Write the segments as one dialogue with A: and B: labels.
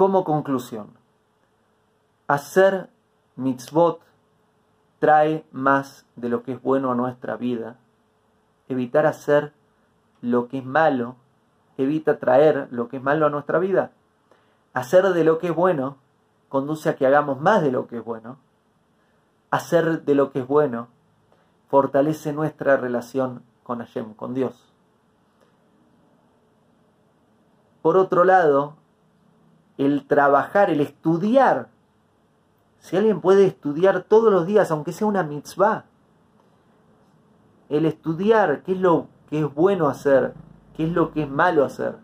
A: como conclusión, hacer mitzvot trae más de lo que es bueno a nuestra vida. Evitar hacer lo que es malo evita traer lo que es malo a nuestra vida. Hacer de lo que es bueno conduce a que hagamos más de lo que es bueno. Hacer de lo que es bueno fortalece nuestra relación con Hashem, con Dios. Por otro lado, el trabajar, el estudiar, si alguien puede estudiar todos los días, aunque sea una mitzvah, el estudiar qué es lo que es bueno hacer, qué es lo que es malo hacer,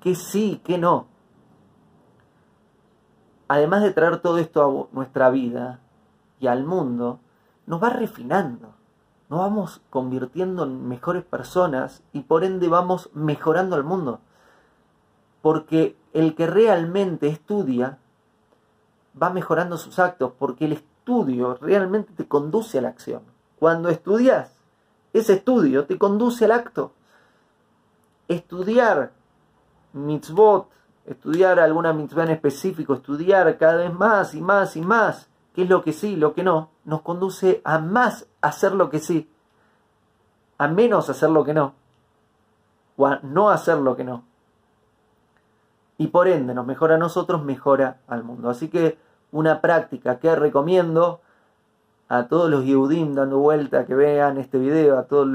A: qué sí, qué no. Además de traer todo esto a nuestra vida y al mundo, nos va refinando nos vamos convirtiendo en mejores personas y por ende vamos mejorando al mundo. Porque el que realmente estudia va mejorando sus actos, porque el estudio realmente te conduce a la acción. Cuando estudias, ese estudio te conduce al acto. Estudiar mitzvot, estudiar alguna mitzvah en específico, estudiar cada vez más y más y más, qué es lo que sí, lo que no, nos conduce a más hacer lo que sí, a menos hacer lo que no, o a no hacer lo que no. Y por ende nos mejora a nosotros, mejora al mundo. Así que una práctica que recomiendo a todos los Yehudim dando vuelta que vean este video, a todo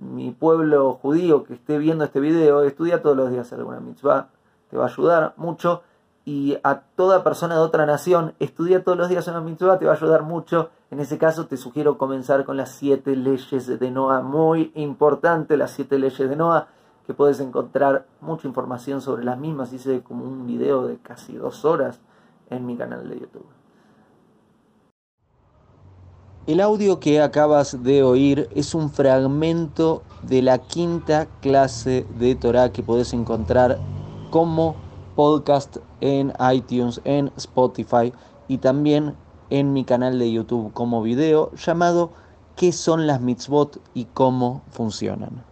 A: mi pueblo judío que esté viendo este video, estudia todos los días alguna mitzvah, te va a ayudar mucho y a toda persona de otra nación, estudia todos los días una mitzvah, te va a ayudar mucho. En ese caso te sugiero comenzar con las siete leyes de Noah, muy importante las siete leyes de Noah, que puedes encontrar mucha información sobre las mismas. Hice como un video de casi dos horas en mi canal de YouTube. El audio que acabas de oír es un fragmento de la quinta clase de Torah que puedes encontrar como podcast en iTunes, en Spotify y también en mi canal de YouTube como video llamado ¿Qué son las mitzvot y cómo funcionan?